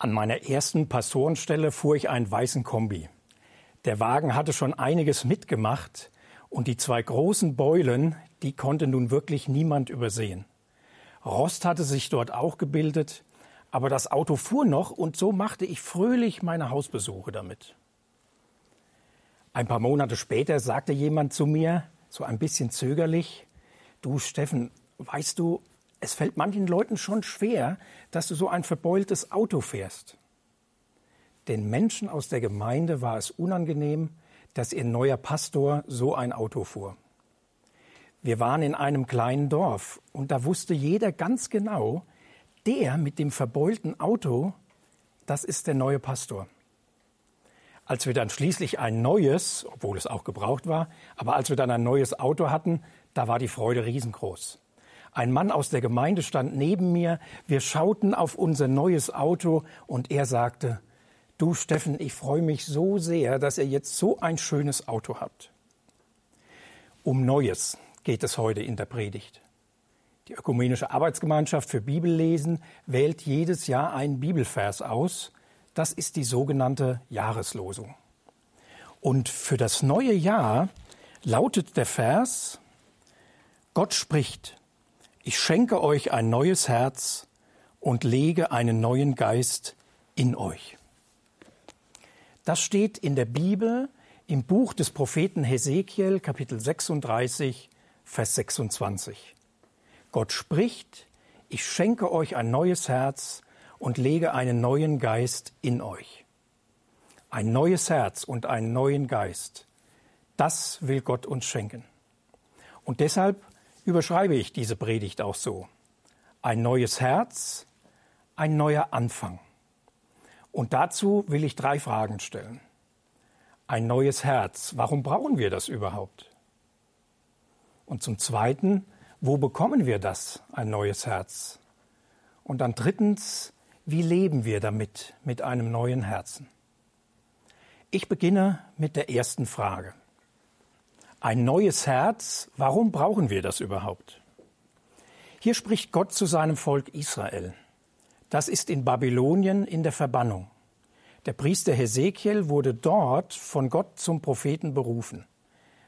An meiner ersten Pastorenstelle fuhr ich einen weißen Kombi. Der Wagen hatte schon einiges mitgemacht und die zwei großen Beulen, die konnte nun wirklich niemand übersehen. Rost hatte sich dort auch gebildet, aber das Auto fuhr noch und so machte ich fröhlich meine Hausbesuche damit. Ein paar Monate später sagte jemand zu mir, so ein bisschen zögerlich, du Steffen, weißt du, es fällt manchen Leuten schon schwer, dass du so ein verbeultes Auto fährst. Den Menschen aus der Gemeinde war es unangenehm, dass ihr neuer Pastor so ein Auto fuhr. Wir waren in einem kleinen Dorf und da wusste jeder ganz genau, der mit dem verbeulten Auto, das ist der neue Pastor. Als wir dann schließlich ein neues, obwohl es auch gebraucht war, aber als wir dann ein neues Auto hatten, da war die Freude riesengroß. Ein Mann aus der Gemeinde stand neben mir. Wir schauten auf unser neues Auto und er sagte, du Steffen, ich freue mich so sehr, dass ihr jetzt so ein schönes Auto habt. Um Neues geht es heute in der Predigt. Die Ökumenische Arbeitsgemeinschaft für Bibellesen wählt jedes Jahr einen Bibelvers aus. Das ist die sogenannte Jahreslosung. Und für das neue Jahr lautet der Vers, Gott spricht, ich schenke euch ein neues Herz und lege einen neuen Geist in euch. Das steht in der Bibel im Buch des Propheten Hesekiel, Kapitel 36, Vers 26. Gott spricht, ich schenke euch ein neues Herz und lege einen neuen Geist in euch. Ein neues Herz und einen neuen Geist, das will Gott uns schenken. Und deshalb überschreibe ich diese Predigt auch so. Ein neues Herz, ein neuer Anfang. Und dazu will ich drei Fragen stellen. Ein neues Herz, warum brauchen wir das überhaupt? Und zum Zweiten, wo bekommen wir das, ein neues Herz? Und dann drittens, wie leben wir damit, mit einem neuen Herzen? Ich beginne mit der ersten Frage. Ein neues Herz, warum brauchen wir das überhaupt? Hier spricht Gott zu seinem Volk Israel. Das ist in Babylonien in der Verbannung. Der Priester Hesekiel wurde dort von Gott zum Propheten berufen.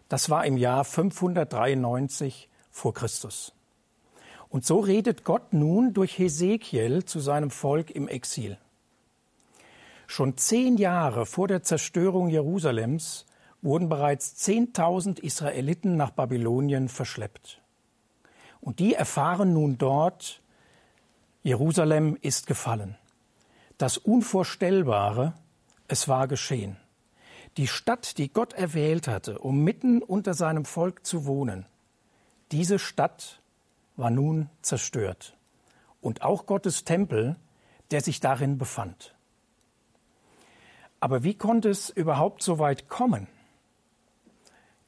Das war im Jahr 593 vor Christus. Und so redet Gott nun durch Hesekiel zu seinem Volk im Exil. Schon zehn Jahre vor der Zerstörung Jerusalems wurden bereits 10.000 Israeliten nach Babylonien verschleppt. Und die erfahren nun dort, Jerusalem ist gefallen. Das Unvorstellbare, es war geschehen. Die Stadt, die Gott erwählt hatte, um mitten unter seinem Volk zu wohnen, diese Stadt war nun zerstört. Und auch Gottes Tempel, der sich darin befand. Aber wie konnte es überhaupt so weit kommen?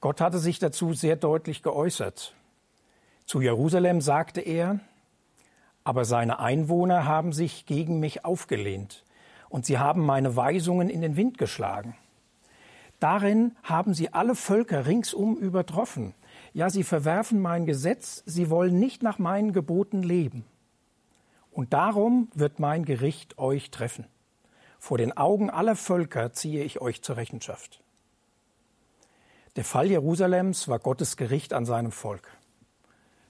Gott hatte sich dazu sehr deutlich geäußert. Zu Jerusalem sagte er, aber seine Einwohner haben sich gegen mich aufgelehnt und sie haben meine Weisungen in den Wind geschlagen. Darin haben sie alle Völker ringsum übertroffen. Ja, sie verwerfen mein Gesetz, sie wollen nicht nach meinen Geboten leben. Und darum wird mein Gericht euch treffen. Vor den Augen aller Völker ziehe ich euch zur Rechenschaft. Der Fall Jerusalems war Gottes Gericht an seinem Volk.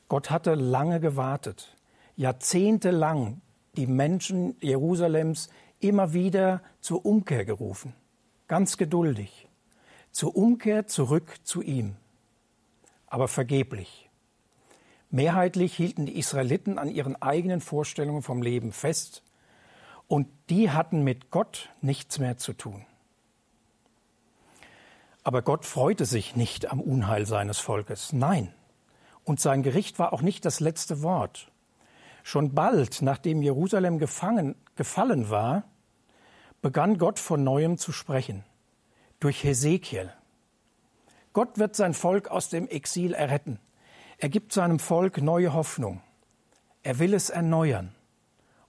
Gott hatte lange gewartet, jahrzehntelang die Menschen Jerusalems immer wieder zur Umkehr gerufen, ganz geduldig, zur Umkehr zurück zu ihm, aber vergeblich. Mehrheitlich hielten die Israeliten an ihren eigenen Vorstellungen vom Leben fest, und die hatten mit Gott nichts mehr zu tun. Aber Gott freute sich nicht am Unheil seines Volkes. Nein. Und sein Gericht war auch nicht das letzte Wort. Schon bald, nachdem Jerusalem gefangen, gefallen war, begann Gott von neuem zu sprechen. Durch Hesekiel. Gott wird sein Volk aus dem Exil erretten. Er gibt seinem Volk neue Hoffnung. Er will es erneuern.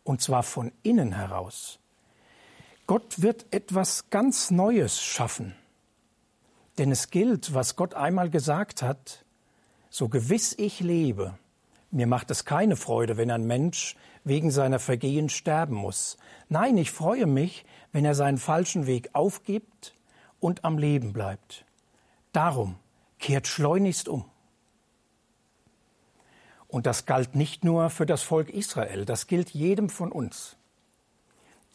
Und zwar von innen heraus. Gott wird etwas ganz Neues schaffen. Denn es gilt, was Gott einmal gesagt hat, so gewiss ich lebe, Mir macht es keine Freude, wenn ein Mensch wegen seiner Vergehen sterben muss. Nein, ich freue mich, wenn er seinen falschen Weg aufgibt und am Leben bleibt. Darum kehrt schleunigst um. Und das galt nicht nur für das Volk Israel, das gilt jedem von uns.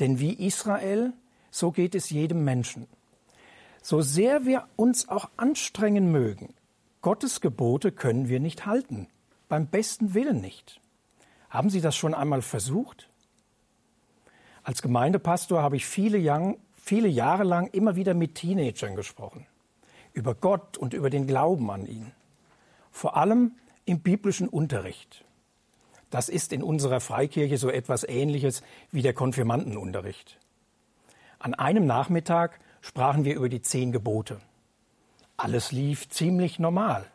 Denn wie Israel, so geht es jedem Menschen. So sehr wir uns auch anstrengen mögen, Gottes Gebote können wir nicht halten, beim besten Willen nicht. Haben Sie das schon einmal versucht? Als Gemeindepastor habe ich viele, Young, viele Jahre lang immer wieder mit Teenagern gesprochen, über Gott und über den Glauben an ihn. Vor allem im biblischen Unterricht. Das ist in unserer Freikirche so etwas Ähnliches wie der Konfirmandenunterricht. An einem Nachmittag sprachen wir über die zehn Gebote. Alles lief ziemlich normal,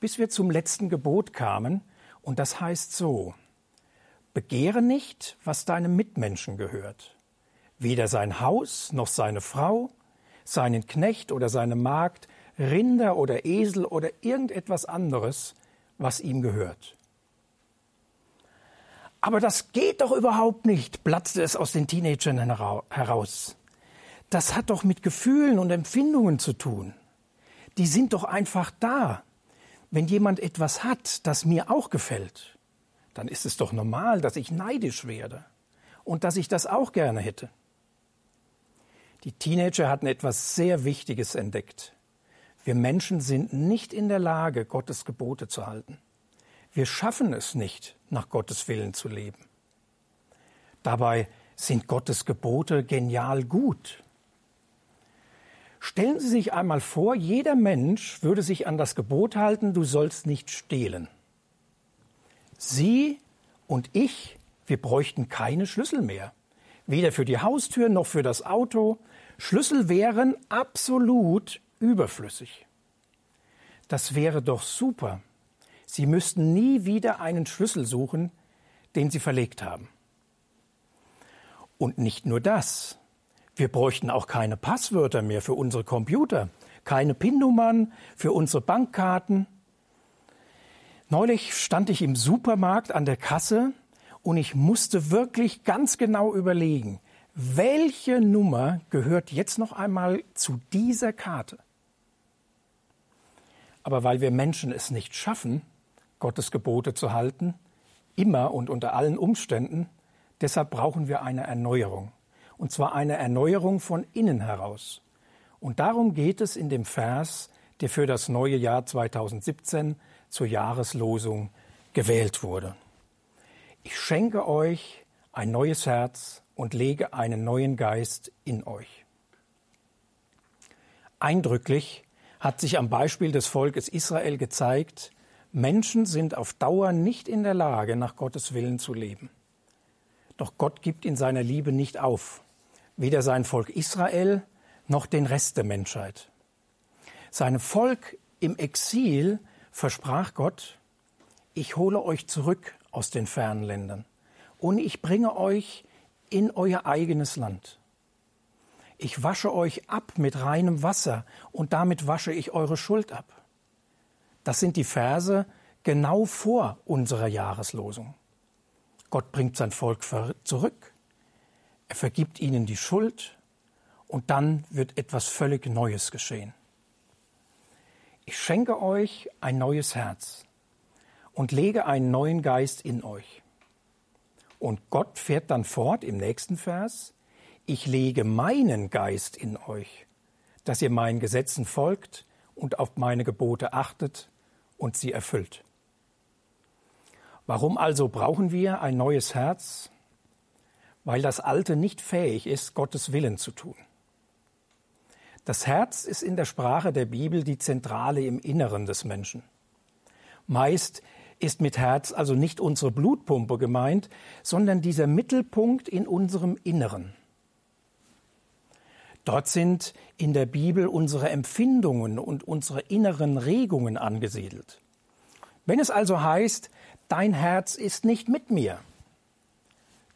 bis wir zum letzten Gebot kamen, und das heißt so, Begehre nicht, was deinem Mitmenschen gehört, weder sein Haus noch seine Frau, seinen Knecht oder seine Magd, Rinder oder Esel oder irgendetwas anderes, was ihm gehört. Aber das geht doch überhaupt nicht, platzte es aus den Teenagern heraus. Das hat doch mit Gefühlen und Empfindungen zu tun. Die sind doch einfach da. Wenn jemand etwas hat, das mir auch gefällt, dann ist es doch normal, dass ich neidisch werde und dass ich das auch gerne hätte. Die Teenager hatten etwas sehr Wichtiges entdeckt. Wir Menschen sind nicht in der Lage, Gottes Gebote zu halten. Wir schaffen es nicht, nach Gottes Willen zu leben. Dabei sind Gottes Gebote genial gut. Stellen Sie sich einmal vor, jeder Mensch würde sich an das Gebot halten, du sollst nicht stehlen. Sie und ich, wir bräuchten keine Schlüssel mehr. Weder für die Haustür noch für das Auto. Schlüssel wären absolut überflüssig. Das wäre doch super. Sie müssten nie wieder einen Schlüssel suchen, den Sie verlegt haben. Und nicht nur das. Wir bräuchten auch keine Passwörter mehr für unsere Computer, keine PIN-Nummern für unsere Bankkarten. Neulich stand ich im Supermarkt an der Kasse und ich musste wirklich ganz genau überlegen, welche Nummer gehört jetzt noch einmal zu dieser Karte. Aber weil wir Menschen es nicht schaffen, Gottes Gebote zu halten, immer und unter allen Umständen, deshalb brauchen wir eine Erneuerung. Und zwar eine Erneuerung von innen heraus. Und darum geht es in dem Vers, der für das neue Jahr 2017 zur Jahreslosung gewählt wurde. Ich schenke euch ein neues Herz und lege einen neuen Geist in euch. Eindrücklich hat sich am Beispiel des Volkes Israel gezeigt, Menschen sind auf Dauer nicht in der Lage, nach Gottes Willen zu leben. Doch Gott gibt in seiner Liebe nicht auf, weder sein Volk Israel noch den Rest der Menschheit. Seinem Volk im Exil versprach Gott, ich hole euch zurück aus den fernen Ländern und ich bringe euch in euer eigenes Land. Ich wasche euch ab mit reinem Wasser und damit wasche ich eure Schuld ab. Das sind die Verse genau vor unserer Jahreslosung. Gott bringt sein Volk zurück, er vergibt ihnen die Schuld und dann wird etwas völlig Neues geschehen. Ich schenke euch ein neues Herz und lege einen neuen Geist in euch. Und Gott fährt dann fort im nächsten Vers, ich lege meinen Geist in euch, dass ihr meinen Gesetzen folgt und auf meine Gebote achtet und sie erfüllt. Warum also brauchen wir ein neues Herz? Weil das alte nicht fähig ist, Gottes Willen zu tun. Das Herz ist in der Sprache der Bibel die Zentrale im Inneren des Menschen. Meist ist mit Herz also nicht unsere Blutpumpe gemeint, sondern dieser Mittelpunkt in unserem Inneren. Dort sind in der Bibel unsere Empfindungen und unsere inneren Regungen angesiedelt. Wenn es also heißt, dein Herz ist nicht mit mir,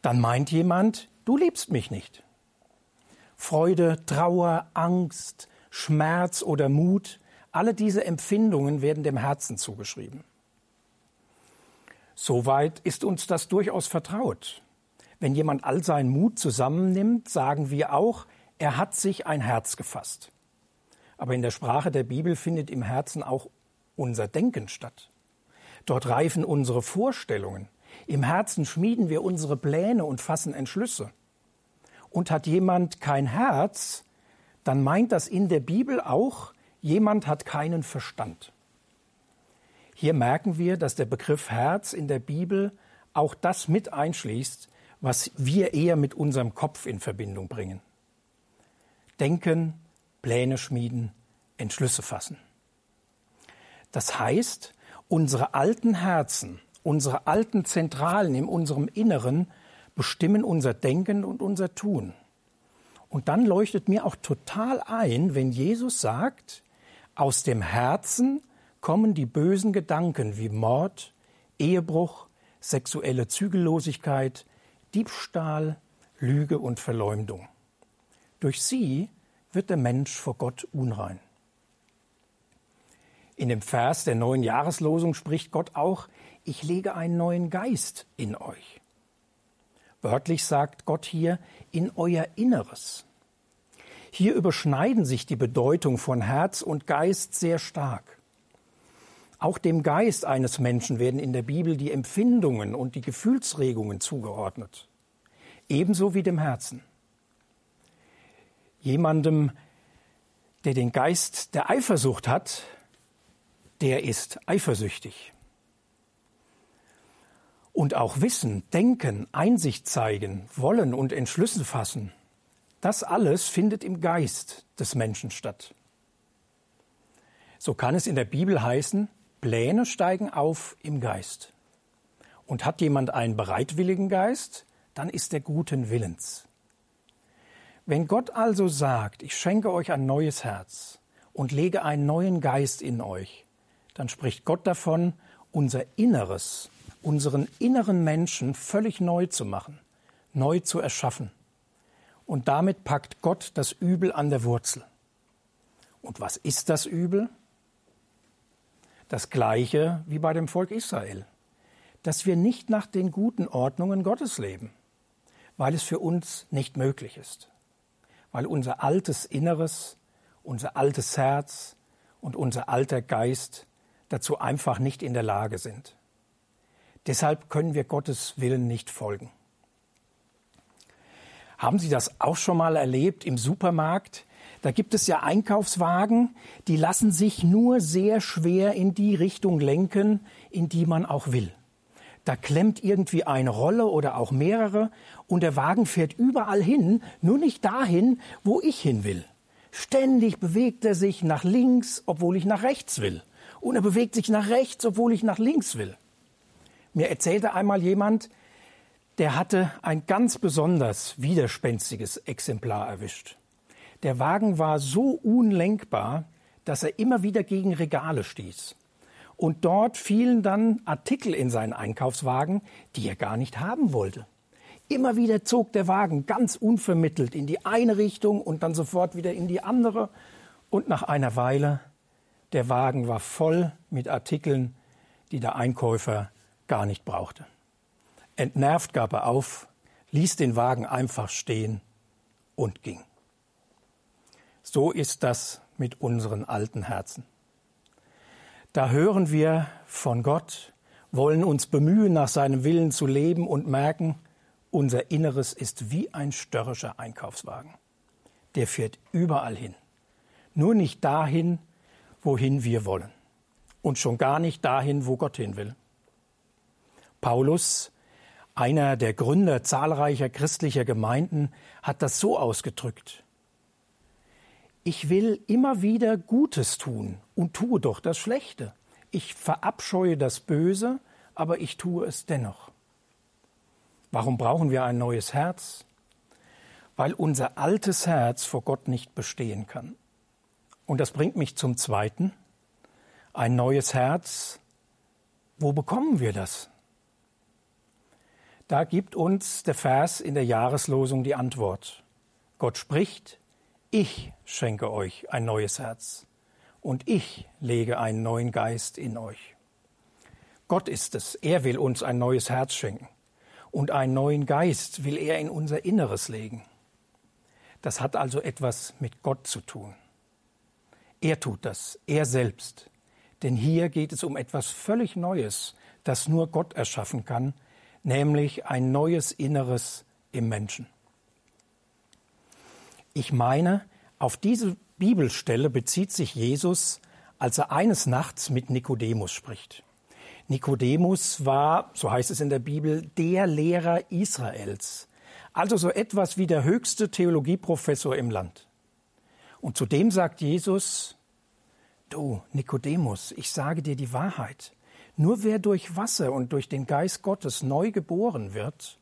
dann meint jemand, du liebst mich nicht. Freude, Trauer, Angst, Schmerz oder Mut, alle diese Empfindungen werden dem Herzen zugeschrieben. Soweit ist uns das durchaus vertraut. Wenn jemand all seinen Mut zusammennimmt, sagen wir auch, er hat sich ein Herz gefasst. Aber in der Sprache der Bibel findet im Herzen auch unser Denken statt. Dort reifen unsere Vorstellungen. Im Herzen schmieden wir unsere Pläne und fassen Entschlüsse. Und hat jemand kein Herz, dann meint das in der Bibel auch, jemand hat keinen Verstand. Hier merken wir, dass der Begriff Herz in der Bibel auch das mit einschließt, was wir eher mit unserem Kopf in Verbindung bringen. Denken, Pläne schmieden, Entschlüsse fassen. Das heißt, unsere alten Herzen, unsere alten Zentralen in unserem Inneren bestimmen unser Denken und unser Tun. Und dann leuchtet mir auch total ein, wenn Jesus sagt, aus dem Herzen kommen die bösen Gedanken wie Mord, Ehebruch, sexuelle Zügellosigkeit, Diebstahl, Lüge und Verleumdung. Durch sie wird der Mensch vor Gott unrein. In dem Vers der neuen Jahreslosung spricht Gott auch, ich lege einen neuen Geist in euch. Wörtlich sagt Gott hier, in euer Inneres. Hier überschneiden sich die Bedeutung von Herz und Geist sehr stark. Auch dem Geist eines Menschen werden in der Bibel die Empfindungen und die Gefühlsregungen zugeordnet, ebenso wie dem Herzen. Jemandem, der den Geist der Eifersucht hat, der ist eifersüchtig. Und auch Wissen, Denken, Einsicht zeigen, Wollen und Entschlüsse fassen, das alles findet im Geist des Menschen statt. So kann es in der Bibel heißen, Pläne steigen auf im Geist. Und hat jemand einen bereitwilligen Geist, dann ist er guten Willens. Wenn Gott also sagt, ich schenke euch ein neues Herz und lege einen neuen Geist in euch, dann spricht Gott davon, unser Inneres, unseren inneren Menschen völlig neu zu machen, neu zu erschaffen. Und damit packt Gott das Übel an der Wurzel. Und was ist das Übel? Das gleiche wie bei dem Volk Israel, dass wir nicht nach den guten Ordnungen Gottes leben, weil es für uns nicht möglich ist, weil unser altes Inneres, unser altes Herz und unser alter Geist dazu einfach nicht in der Lage sind. Deshalb können wir Gottes Willen nicht folgen. Haben Sie das auch schon mal erlebt im Supermarkt? Da gibt es ja Einkaufswagen, die lassen sich nur sehr schwer in die Richtung lenken, in die man auch will. Da klemmt irgendwie eine Rolle oder auch mehrere und der Wagen fährt überall hin, nur nicht dahin, wo ich hin will. Ständig bewegt er sich nach links, obwohl ich nach rechts will und er bewegt sich nach rechts, obwohl ich nach links will. Mir erzählte einmal jemand, der hatte ein ganz besonders widerspenstiges Exemplar erwischt. Der Wagen war so unlenkbar, dass er immer wieder gegen Regale stieß. Und dort fielen dann Artikel in seinen Einkaufswagen, die er gar nicht haben wollte. Immer wieder zog der Wagen ganz unvermittelt in die eine Richtung und dann sofort wieder in die andere. Und nach einer Weile der Wagen war voll mit Artikeln, die der Einkäufer gar nicht brauchte. Entnervt gab er auf, ließ den Wagen einfach stehen und ging. So ist das mit unseren alten Herzen. Da hören wir von Gott, wollen uns bemühen, nach seinem Willen zu leben und merken, unser Inneres ist wie ein störrischer Einkaufswagen. Der fährt überall hin. Nur nicht dahin, wohin wir wollen. Und schon gar nicht dahin, wo Gott hin will. Paulus, einer der Gründer zahlreicher christlicher Gemeinden, hat das so ausgedrückt. Ich will immer wieder Gutes tun und tue doch das Schlechte. Ich verabscheue das Böse, aber ich tue es dennoch. Warum brauchen wir ein neues Herz? Weil unser altes Herz vor Gott nicht bestehen kann. Und das bringt mich zum Zweiten. Ein neues Herz. Wo bekommen wir das? Da gibt uns der Vers in der Jahreslosung die Antwort. Gott spricht, ich schenke euch ein neues Herz und ich lege einen neuen Geist in euch. Gott ist es, er will uns ein neues Herz schenken und einen neuen Geist will er in unser Inneres legen. Das hat also etwas mit Gott zu tun. Er tut das, er selbst. Denn hier geht es um etwas völlig Neues, das nur Gott erschaffen kann, nämlich ein neues Inneres im Menschen. Ich meine, auf diese Bibelstelle bezieht sich Jesus, als er eines Nachts mit Nikodemus spricht. Nikodemus war, so heißt es in der Bibel, der Lehrer Israels, also so etwas wie der höchste Theologieprofessor im Land. Und zudem sagt Jesus, du Nikodemus, ich sage dir die Wahrheit, nur wer durch Wasser und durch den Geist Gottes neu geboren wird,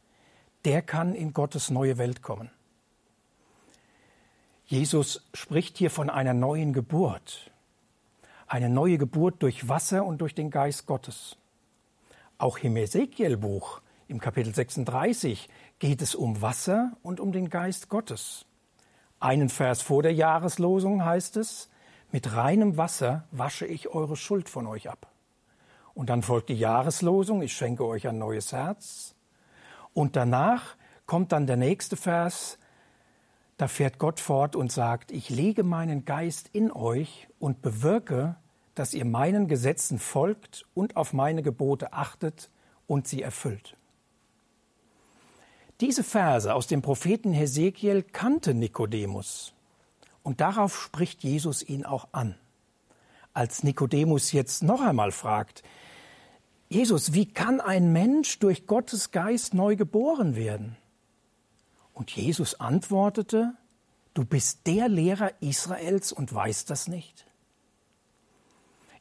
der kann in Gottes neue Welt kommen. Jesus spricht hier von einer neuen Geburt, eine neue Geburt durch Wasser und durch den Geist Gottes. Auch im Ezekiel-Buch, im Kapitel 36, geht es um Wasser und um den Geist Gottes. Einen Vers vor der Jahreslosung heißt es, mit reinem Wasser wasche ich eure Schuld von euch ab. Und dann folgt die Jahreslosung, ich schenke euch ein neues Herz. Und danach kommt dann der nächste Vers, da fährt Gott fort und sagt, ich lege meinen Geist in euch und bewirke, dass ihr meinen Gesetzen folgt und auf meine Gebote achtet und sie erfüllt. Diese Verse aus dem Propheten Hesekiel kannte Nikodemus. Und darauf spricht Jesus ihn auch an. Als Nikodemus jetzt noch einmal fragt, Jesus, wie kann ein Mensch durch Gottes Geist neu geboren werden? Und Jesus antwortete, du bist der Lehrer Israels und weißt das nicht?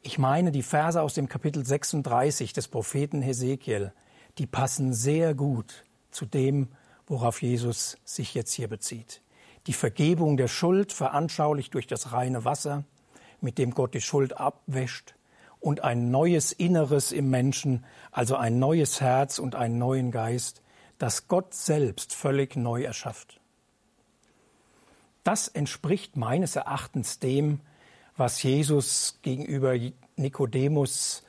Ich meine, die Verse aus dem Kapitel 36 des Propheten Hesekiel, die passen sehr gut zu dem, worauf Jesus sich jetzt hier bezieht. Die Vergebung der Schuld veranschaulicht durch das reine Wasser, mit dem Gott die Schuld abwäscht, und ein neues Inneres im Menschen, also ein neues Herz und einen neuen Geist, das Gott selbst völlig neu erschafft. Das entspricht meines Erachtens dem, was Jesus gegenüber Nikodemus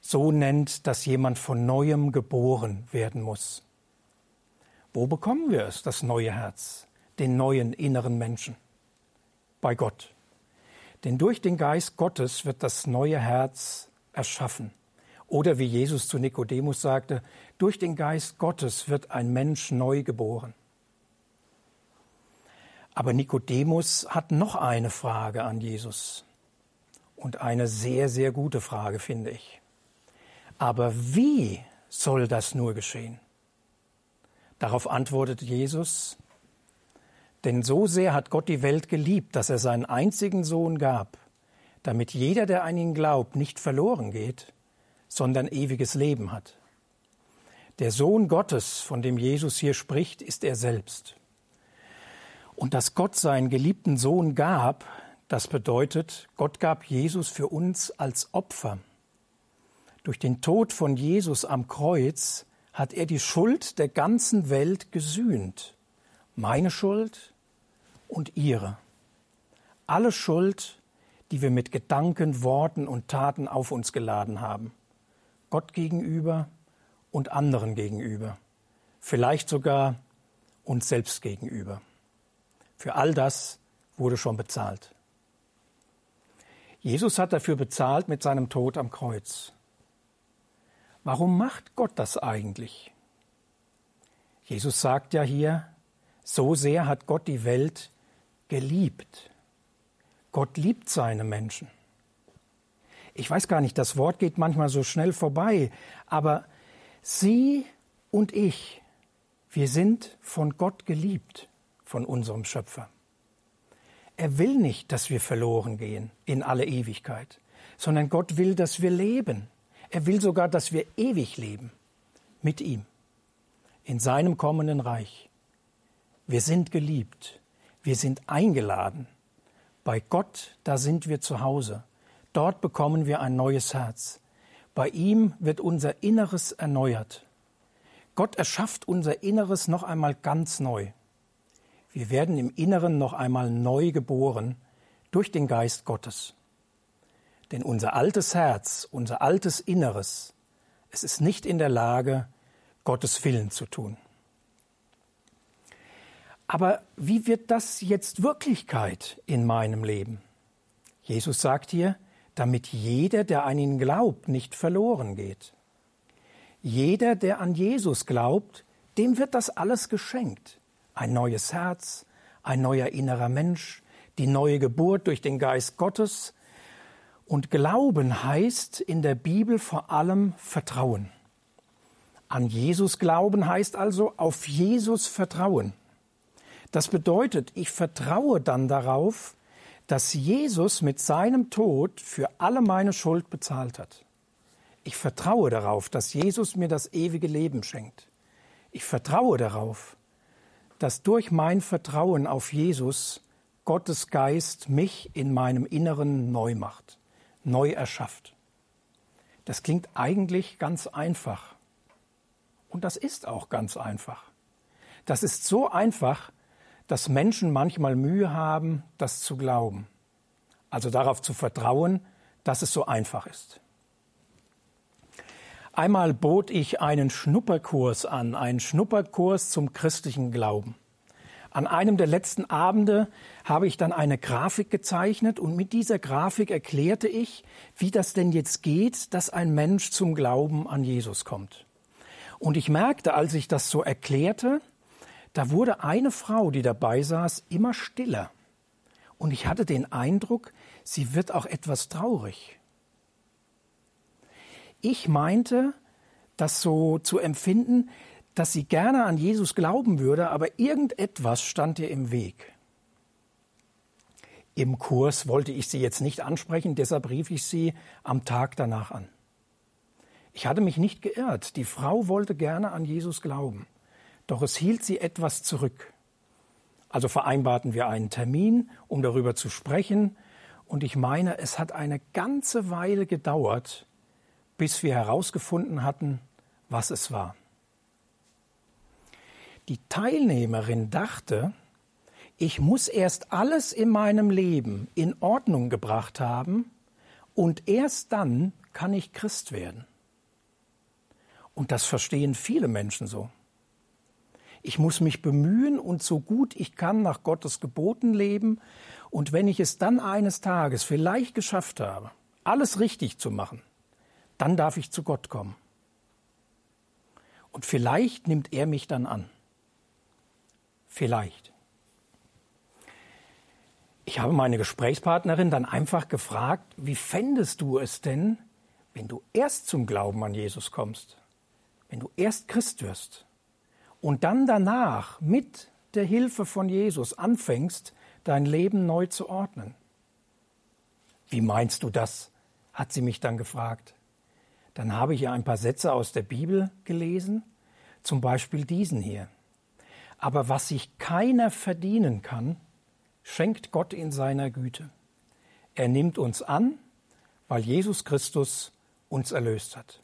so nennt, dass jemand von neuem geboren werden muss. Wo bekommen wir es, das neue Herz, den neuen inneren Menschen? Bei Gott. Denn durch den Geist Gottes wird das neue Herz erschaffen. Oder wie Jesus zu Nikodemus sagte, durch den Geist Gottes wird ein Mensch neu geboren. Aber Nikodemus hat noch eine Frage an Jesus. Und eine sehr, sehr gute Frage, finde ich. Aber wie soll das nur geschehen? Darauf antwortet Jesus, denn so sehr hat Gott die Welt geliebt, dass er seinen einzigen Sohn gab, damit jeder, der an ihn glaubt, nicht verloren geht, sondern ewiges Leben hat. Der Sohn Gottes, von dem Jesus hier spricht, ist er selbst. Und dass Gott seinen geliebten Sohn gab, das bedeutet, Gott gab Jesus für uns als Opfer. Durch den Tod von Jesus am Kreuz hat er die Schuld der ganzen Welt gesühnt. Meine Schuld und ihre. Alle Schuld, die wir mit Gedanken, Worten und Taten auf uns geladen haben. Gott gegenüber und anderen gegenüber. Vielleicht sogar uns selbst gegenüber. Für all das wurde schon bezahlt. Jesus hat dafür bezahlt mit seinem Tod am Kreuz. Warum macht Gott das eigentlich? Jesus sagt ja hier, so sehr hat Gott die Welt geliebt. Gott liebt seine Menschen. Ich weiß gar nicht, das Wort geht manchmal so schnell vorbei, aber Sie und ich, wir sind von Gott geliebt, von unserem Schöpfer. Er will nicht, dass wir verloren gehen in alle Ewigkeit, sondern Gott will, dass wir leben. Er will sogar, dass wir ewig leben mit ihm in seinem kommenden Reich. Wir sind geliebt, wir sind eingeladen. Bei Gott, da sind wir zu Hause. Dort bekommen wir ein neues Herz. Bei ihm wird unser Inneres erneuert. Gott erschafft unser Inneres noch einmal ganz neu. Wir werden im Inneren noch einmal neu geboren durch den Geist Gottes. Denn unser altes Herz, unser altes Inneres Es ist nicht in der Lage, Gottes Willen zu tun. Aber wie wird das jetzt Wirklichkeit in meinem Leben? Jesus sagt hier, damit jeder, der an ihn glaubt, nicht verloren geht. Jeder, der an Jesus glaubt, dem wird das alles geschenkt. Ein neues Herz, ein neuer innerer Mensch, die neue Geburt durch den Geist Gottes. Und Glauben heißt in der Bibel vor allem Vertrauen. An Jesus glauben heißt also auf Jesus vertrauen. Das bedeutet, ich vertraue dann darauf, dass Jesus mit seinem Tod für alle meine Schuld bezahlt hat. Ich vertraue darauf, dass Jesus mir das ewige Leben schenkt. Ich vertraue darauf, dass durch mein Vertrauen auf Jesus Gottes Geist mich in meinem Inneren neu macht, neu erschafft. Das klingt eigentlich ganz einfach. Und das ist auch ganz einfach. Das ist so einfach, dass Menschen manchmal Mühe haben, das zu glauben. Also darauf zu vertrauen, dass es so einfach ist. Einmal bot ich einen Schnupperkurs an, einen Schnupperkurs zum christlichen Glauben. An einem der letzten Abende habe ich dann eine Grafik gezeichnet und mit dieser Grafik erklärte ich, wie das denn jetzt geht, dass ein Mensch zum Glauben an Jesus kommt. Und ich merkte, als ich das so erklärte, da wurde eine Frau, die dabei saß, immer stiller. Und ich hatte den Eindruck, sie wird auch etwas traurig. Ich meinte, das so zu empfinden, dass sie gerne an Jesus glauben würde, aber irgendetwas stand ihr im Weg. Im Kurs wollte ich sie jetzt nicht ansprechen, deshalb rief ich sie am Tag danach an. Ich hatte mich nicht geirrt, die Frau wollte gerne an Jesus glauben. Doch es hielt sie etwas zurück. Also vereinbarten wir einen Termin, um darüber zu sprechen. Und ich meine, es hat eine ganze Weile gedauert, bis wir herausgefunden hatten, was es war. Die Teilnehmerin dachte, ich muss erst alles in meinem Leben in Ordnung gebracht haben und erst dann kann ich Christ werden. Und das verstehen viele Menschen so. Ich muss mich bemühen und so gut ich kann nach Gottes Geboten leben. Und wenn ich es dann eines Tages vielleicht geschafft habe, alles richtig zu machen, dann darf ich zu Gott kommen. Und vielleicht nimmt er mich dann an. Vielleicht. Ich habe meine Gesprächspartnerin dann einfach gefragt, wie fändest du es denn, wenn du erst zum Glauben an Jesus kommst, wenn du erst Christ wirst? Und dann danach mit der Hilfe von Jesus anfängst, dein Leben neu zu ordnen. Wie meinst du das? hat sie mich dann gefragt. Dann habe ich ihr ein paar Sätze aus der Bibel gelesen, zum Beispiel diesen hier. Aber was sich keiner verdienen kann, schenkt Gott in seiner Güte. Er nimmt uns an, weil Jesus Christus uns erlöst hat.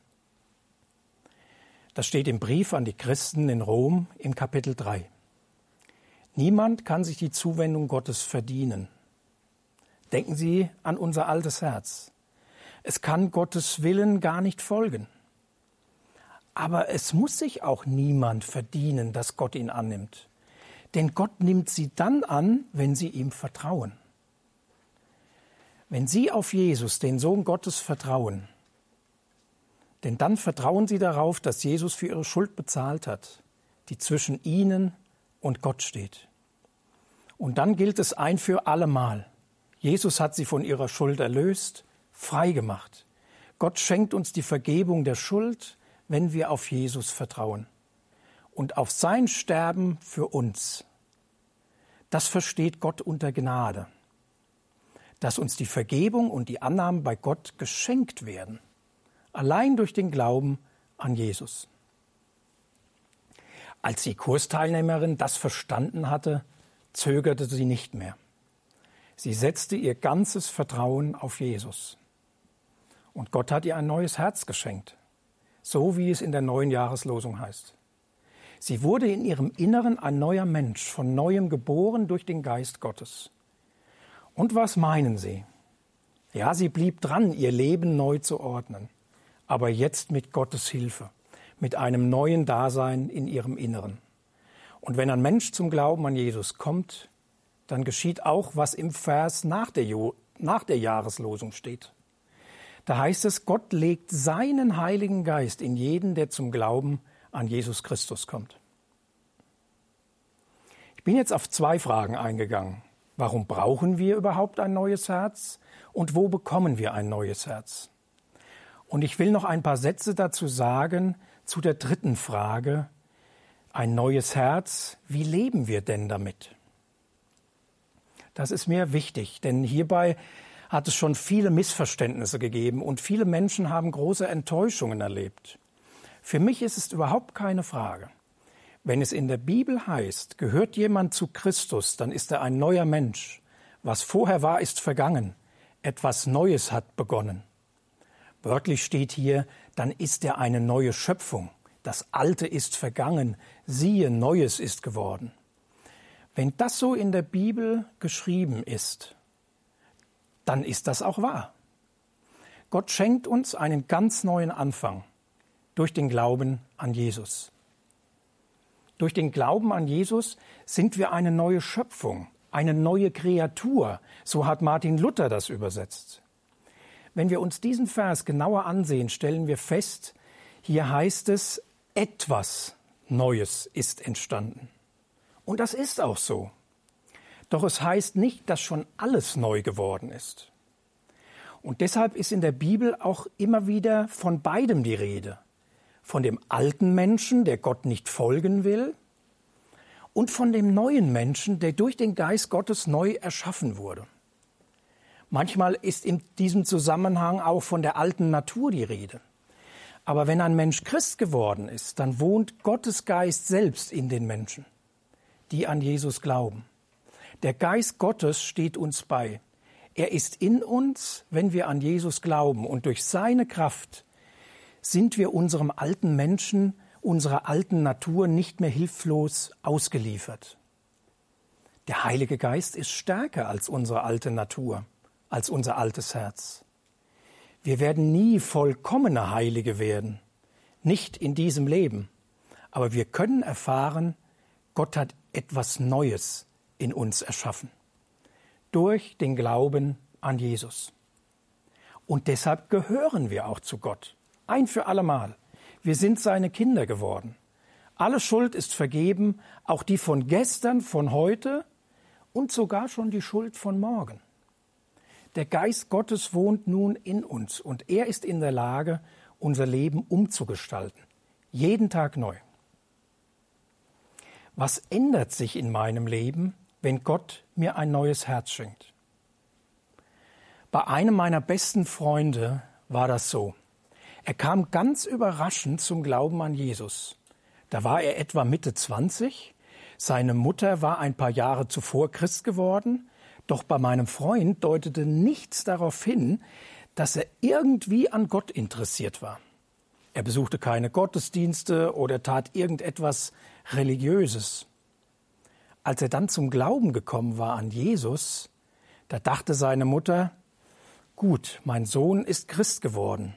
Das steht im Brief an die Christen in Rom im Kapitel 3. Niemand kann sich die Zuwendung Gottes verdienen. Denken Sie an unser altes Herz. Es kann Gottes Willen gar nicht folgen. Aber es muss sich auch niemand verdienen, dass Gott ihn annimmt. Denn Gott nimmt sie dann an, wenn sie ihm vertrauen. Wenn Sie auf Jesus, den Sohn Gottes, vertrauen, denn dann vertrauen sie darauf, dass Jesus für ihre Schuld bezahlt hat, die zwischen ihnen und Gott steht. Und dann gilt es ein für allemal. Jesus hat sie von ihrer Schuld erlöst, frei gemacht. Gott schenkt uns die Vergebung der Schuld, wenn wir auf Jesus vertrauen. Und auf sein Sterben für uns. Das versteht Gott unter Gnade. Dass uns die Vergebung und die Annahmen bei Gott geschenkt werden allein durch den Glauben an Jesus. Als die Kursteilnehmerin das verstanden hatte, zögerte sie nicht mehr. Sie setzte ihr ganzes Vertrauen auf Jesus. Und Gott hat ihr ein neues Herz geschenkt, so wie es in der neuen Jahreslosung heißt. Sie wurde in ihrem Inneren ein neuer Mensch, von neuem geboren durch den Geist Gottes. Und was meinen Sie? Ja, sie blieb dran, ihr Leben neu zu ordnen. Aber jetzt mit Gottes Hilfe, mit einem neuen Dasein in ihrem Inneren. Und wenn ein Mensch zum Glauben an Jesus kommt, dann geschieht auch, was im Vers nach der, jo nach der Jahreslosung steht. Da heißt es, Gott legt seinen Heiligen Geist in jeden, der zum Glauben an Jesus Christus kommt. Ich bin jetzt auf zwei Fragen eingegangen. Warum brauchen wir überhaupt ein neues Herz? Und wo bekommen wir ein neues Herz? Und ich will noch ein paar Sätze dazu sagen zu der dritten Frage. Ein neues Herz, wie leben wir denn damit? Das ist mir wichtig, denn hierbei hat es schon viele Missverständnisse gegeben und viele Menschen haben große Enttäuschungen erlebt. Für mich ist es überhaupt keine Frage. Wenn es in der Bibel heißt, gehört jemand zu Christus, dann ist er ein neuer Mensch. Was vorher war, ist vergangen. Etwas Neues hat begonnen. Wörtlich steht hier, dann ist er eine neue Schöpfung. Das Alte ist vergangen, siehe, Neues ist geworden. Wenn das so in der Bibel geschrieben ist, dann ist das auch wahr. Gott schenkt uns einen ganz neuen Anfang durch den Glauben an Jesus. Durch den Glauben an Jesus sind wir eine neue Schöpfung, eine neue Kreatur, so hat Martin Luther das übersetzt. Wenn wir uns diesen Vers genauer ansehen, stellen wir fest, hier heißt es, etwas Neues ist entstanden. Und das ist auch so. Doch es heißt nicht, dass schon alles neu geworden ist. Und deshalb ist in der Bibel auch immer wieder von beidem die Rede. Von dem alten Menschen, der Gott nicht folgen will, und von dem neuen Menschen, der durch den Geist Gottes neu erschaffen wurde. Manchmal ist in diesem Zusammenhang auch von der alten Natur die Rede. Aber wenn ein Mensch Christ geworden ist, dann wohnt Gottes Geist selbst in den Menschen, die an Jesus glauben. Der Geist Gottes steht uns bei. Er ist in uns, wenn wir an Jesus glauben. Und durch seine Kraft sind wir unserem alten Menschen, unserer alten Natur nicht mehr hilflos ausgeliefert. Der Heilige Geist ist stärker als unsere alte Natur, als unser altes Herz. Wir werden nie vollkommene Heilige werden, nicht in diesem Leben, aber wir können erfahren, Gott hat etwas Neues in uns erschaffen. Durch den Glauben an Jesus. Und deshalb gehören wir auch zu Gott. Ein für allemal. Wir sind seine Kinder geworden. Alle Schuld ist vergeben, auch die von gestern, von heute und sogar schon die Schuld von morgen. Der Geist Gottes wohnt nun in uns und er ist in der Lage, unser Leben umzugestalten. Jeden Tag neu. Was ändert sich in meinem Leben, wenn Gott mir ein neues Herz schenkt. Bei einem meiner besten Freunde war das so. Er kam ganz überraschend zum Glauben an Jesus. Da war er etwa Mitte 20. Seine Mutter war ein paar Jahre zuvor Christ geworden. Doch bei meinem Freund deutete nichts darauf hin, dass er irgendwie an Gott interessiert war. Er besuchte keine Gottesdienste oder tat irgendetwas Religiöses. Als er dann zum Glauben gekommen war an Jesus, da dachte seine Mutter, gut, mein Sohn ist Christ geworden,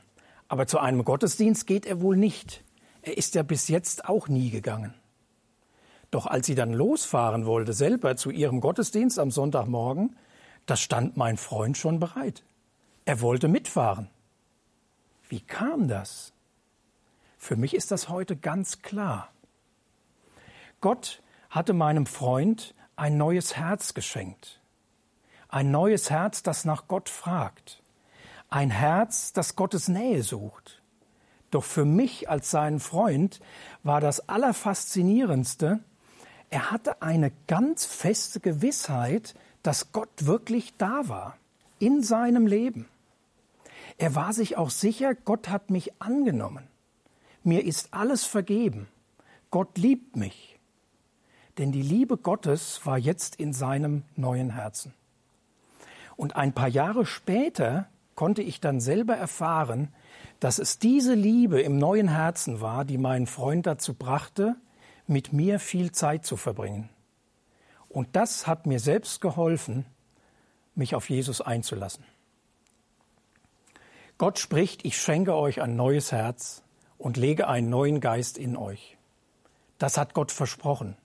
aber zu einem Gottesdienst geht er wohl nicht. Er ist ja bis jetzt auch nie gegangen. Doch als sie dann losfahren wollte, selber zu ihrem Gottesdienst am Sonntagmorgen, da stand mein Freund schon bereit. Er wollte mitfahren. Wie kam das? Für mich ist das heute ganz klar. Gott hatte meinem Freund ein neues Herz geschenkt. Ein neues Herz, das nach Gott fragt. Ein Herz, das Gottes Nähe sucht. Doch für mich als seinen Freund war das Allerfaszinierendste, er hatte eine ganz feste Gewissheit, dass Gott wirklich da war, in seinem Leben. Er war sich auch sicher, Gott hat mich angenommen. Mir ist alles vergeben. Gott liebt mich denn die Liebe Gottes war jetzt in seinem neuen Herzen. Und ein paar Jahre später konnte ich dann selber erfahren, dass es diese Liebe im neuen Herzen war, die meinen Freund dazu brachte, mit mir viel Zeit zu verbringen. Und das hat mir selbst geholfen, mich auf Jesus einzulassen. Gott spricht, ich schenke euch ein neues Herz und lege einen neuen Geist in euch. Das hat Gott versprochen.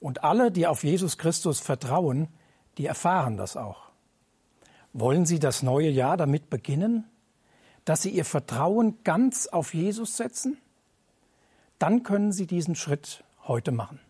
Und alle, die auf Jesus Christus vertrauen, die erfahren das auch. Wollen Sie das neue Jahr damit beginnen, dass Sie Ihr Vertrauen ganz auf Jesus setzen? Dann können Sie diesen Schritt heute machen.